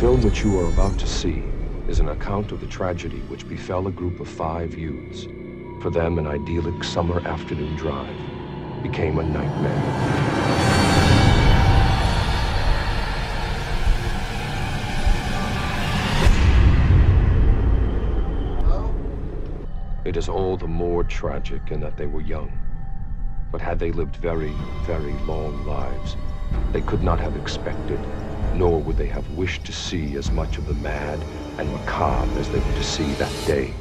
film which you are about to see is an account of the tragedy which befell a group of five youths. For them, an idyllic summer afternoon drive became a nightmare. It is all the more tragic in that they were young. But had they lived very, very long lives, they could not have expected, nor would they have wished to see as much of the mad and macabre as they were to see that day.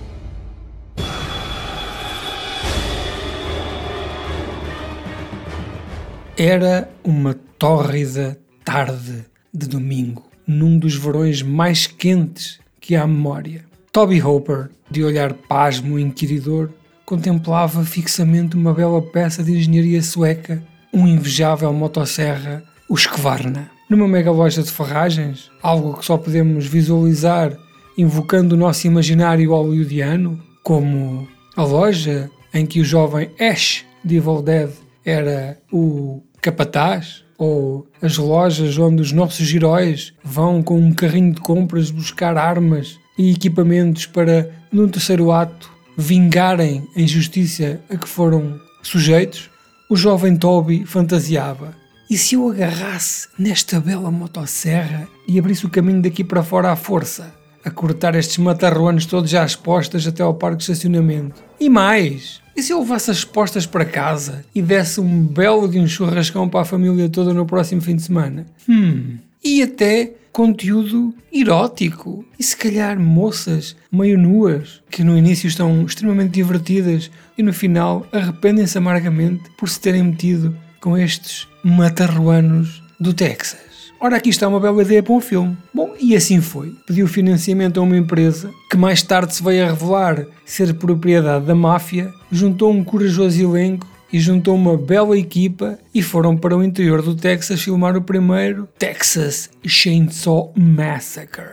Era uma tórrida tarde de domingo, num dos verões mais quentes que há memória. Toby Hopper, de olhar pasmo e inquiridor, contemplava fixamente uma bela peça de engenharia sueca, um invejável motosserra, o Skvarna. Numa mega loja de ferragens, algo que só podemos visualizar invocando o nosso imaginário hollywoodiano, como a loja em que o jovem Ash de Evil Dead era o capataz, ou as lojas onde os nossos heróis vão com um carrinho de compras buscar armas e equipamentos para, num terceiro ato, vingarem a injustiça a que foram sujeitos, o jovem Toby fantasiava. E se eu agarrasse nesta bela motosserra e abrisse o caminho daqui para fora à força, a cortar estes matarruanos todos já expostas até ao parque de estacionamento? E mais, e se eu levasse as postas para casa e desse um belo de um churrascão para a família toda no próximo fim de semana? Hum, e até conteúdo erótico e se calhar moças meio nuas que no início estão extremamente divertidas e no final arrependem-se amargamente por se terem metido com estes matarruanos do Texas. Ora, aqui está uma bela ideia para um filme. Bom, e assim foi. Pediu financiamento a uma empresa que mais tarde se veio a revelar ser propriedade da máfia, juntou um corajoso elenco e juntou uma bela equipa e foram para o interior do Texas filmar o primeiro Texas Chainsaw Massacre,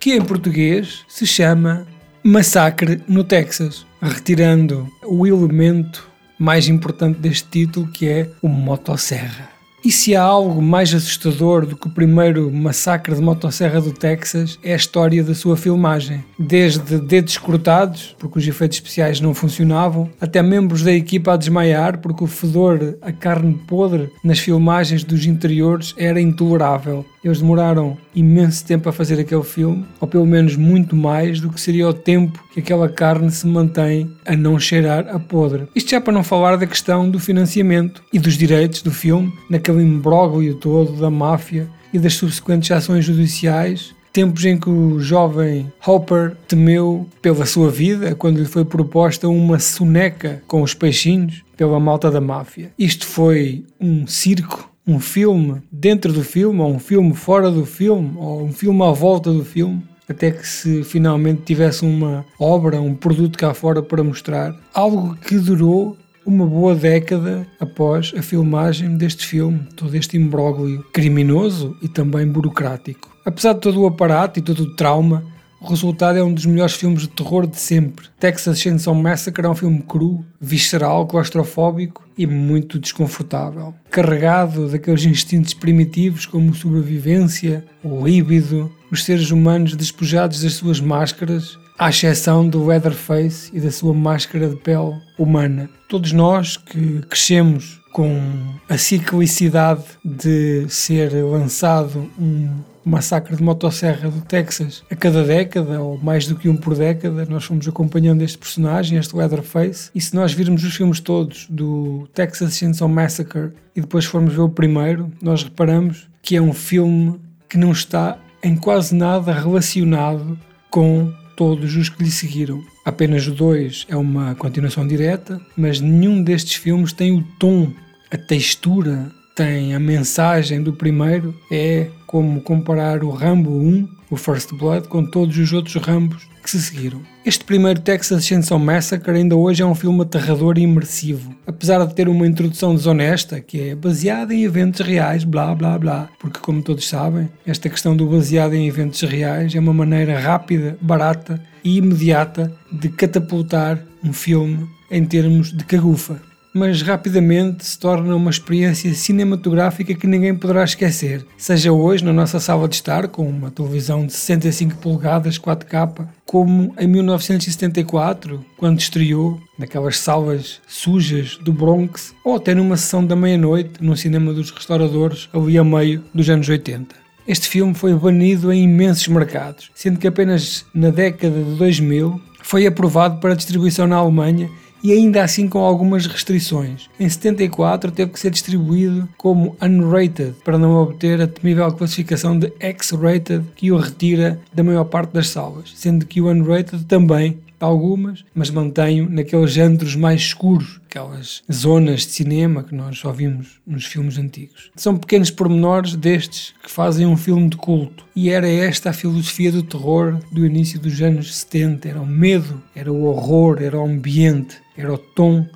que em português se chama Massacre no Texas, retirando o elemento mais importante deste título que é o motosserra. E se há algo mais assustador do que o primeiro massacre de motosserra do Texas, é a história da sua filmagem. Desde dedos cortados, porque os efeitos especiais não funcionavam, até membros da equipa a desmaiar, porque o fedor, a carne podre nas filmagens dos interiores era intolerável. Eles demoraram imenso tempo a fazer aquele filme, ou pelo menos muito mais do que seria o tempo que aquela carne se mantém a não cheirar a podre. Isto já para não falar da questão do financiamento e dos direitos do filme, naquele imbróglio todo da máfia e das subsequentes ações judiciais tempos em que o jovem Hopper temeu pela sua vida quando lhe foi proposta uma soneca com os peixinhos pela malta da máfia. Isto foi um circo um filme dentro do filme, ou um filme fora do filme, ou um filme à volta do filme, até que se finalmente tivesse uma obra, um produto cá fora para mostrar. Algo que durou uma boa década após a filmagem deste filme, todo este imbróglio criminoso e também burocrático. Apesar de todo o aparato e todo o trauma, o resultado é um dos melhores filmes de terror de sempre. Texas Chainsaw Massacre é um filme cru, visceral, claustrofóbico e muito desconfortável. Carregado daqueles instintos primitivos como sobrevivência, o líbido, os seres humanos despojados das suas máscaras, à exceção do Leatherface e da sua máscara de pele humana. Todos nós que crescemos com a ciclicidade de ser lançado um massacre de motosserra do Texas a cada década, ou mais do que um por década, nós fomos acompanhando este personagem, este Leatherface, e se nós virmos os filmes todos do Texas Chainsaw Massacre e depois formos ver o primeiro, nós reparamos que é um filme que não está em quase nada relacionado com todos os que lhe seguiram. Apenas 2 é uma continuação direta, mas nenhum destes filmes tem o tom, a textura tem a mensagem do primeiro, é como comparar o Rambo 1, o First Blood, com todos os outros Rambos que se seguiram. Este primeiro Texas Chainsaw Massacre ainda hoje é um filme aterrador e imersivo, apesar de ter uma introdução desonesta, que é baseada em eventos reais, blá blá blá, porque como todos sabem, esta questão do baseado em eventos reais é uma maneira rápida, barata e imediata de catapultar um filme em termos de cagufa. Mas rapidamente se torna uma experiência cinematográfica que ninguém poderá esquecer, seja hoje na nossa sala de estar, com uma televisão de 65 polegadas 4K, como em 1974, quando estreou naquelas salas sujas do Bronx, ou até numa sessão da meia-noite no cinema dos restauradores ali a meio dos anos 80. Este filme foi banido em imensos mercados, sendo que apenas na década de 2000 foi aprovado para distribuição na Alemanha e ainda assim com algumas restrições. Em 74 teve que ser distribuído como unrated para não obter a temível classificação de X-rated que o retira da maior parte das salas, sendo que o unrated também algumas, mas mantenho naqueles antros mais escuros, aquelas zonas de cinema que nós só vimos nos filmes antigos. São pequenos pormenores destes que fazem um filme de culto. E era esta a filosofia do terror do início dos anos 70. Era o medo, era o horror, era o ambiente, era o tom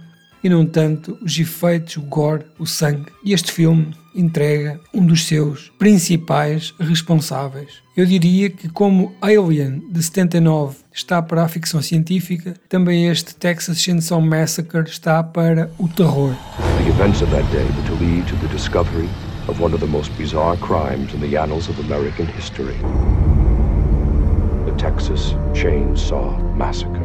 e não tanto os efeitos, o gore, o sangue. E este filme entrega um dos seus principais responsáveis. Eu diria que, como Alien de 79 está para a ficção científica, também este Texas Chainsaw Massacre está para o terror. The events of that day were to lead to the discovery of one of the most bizarre crimes in the annals of American history. The Texas Chainsaw Massacre.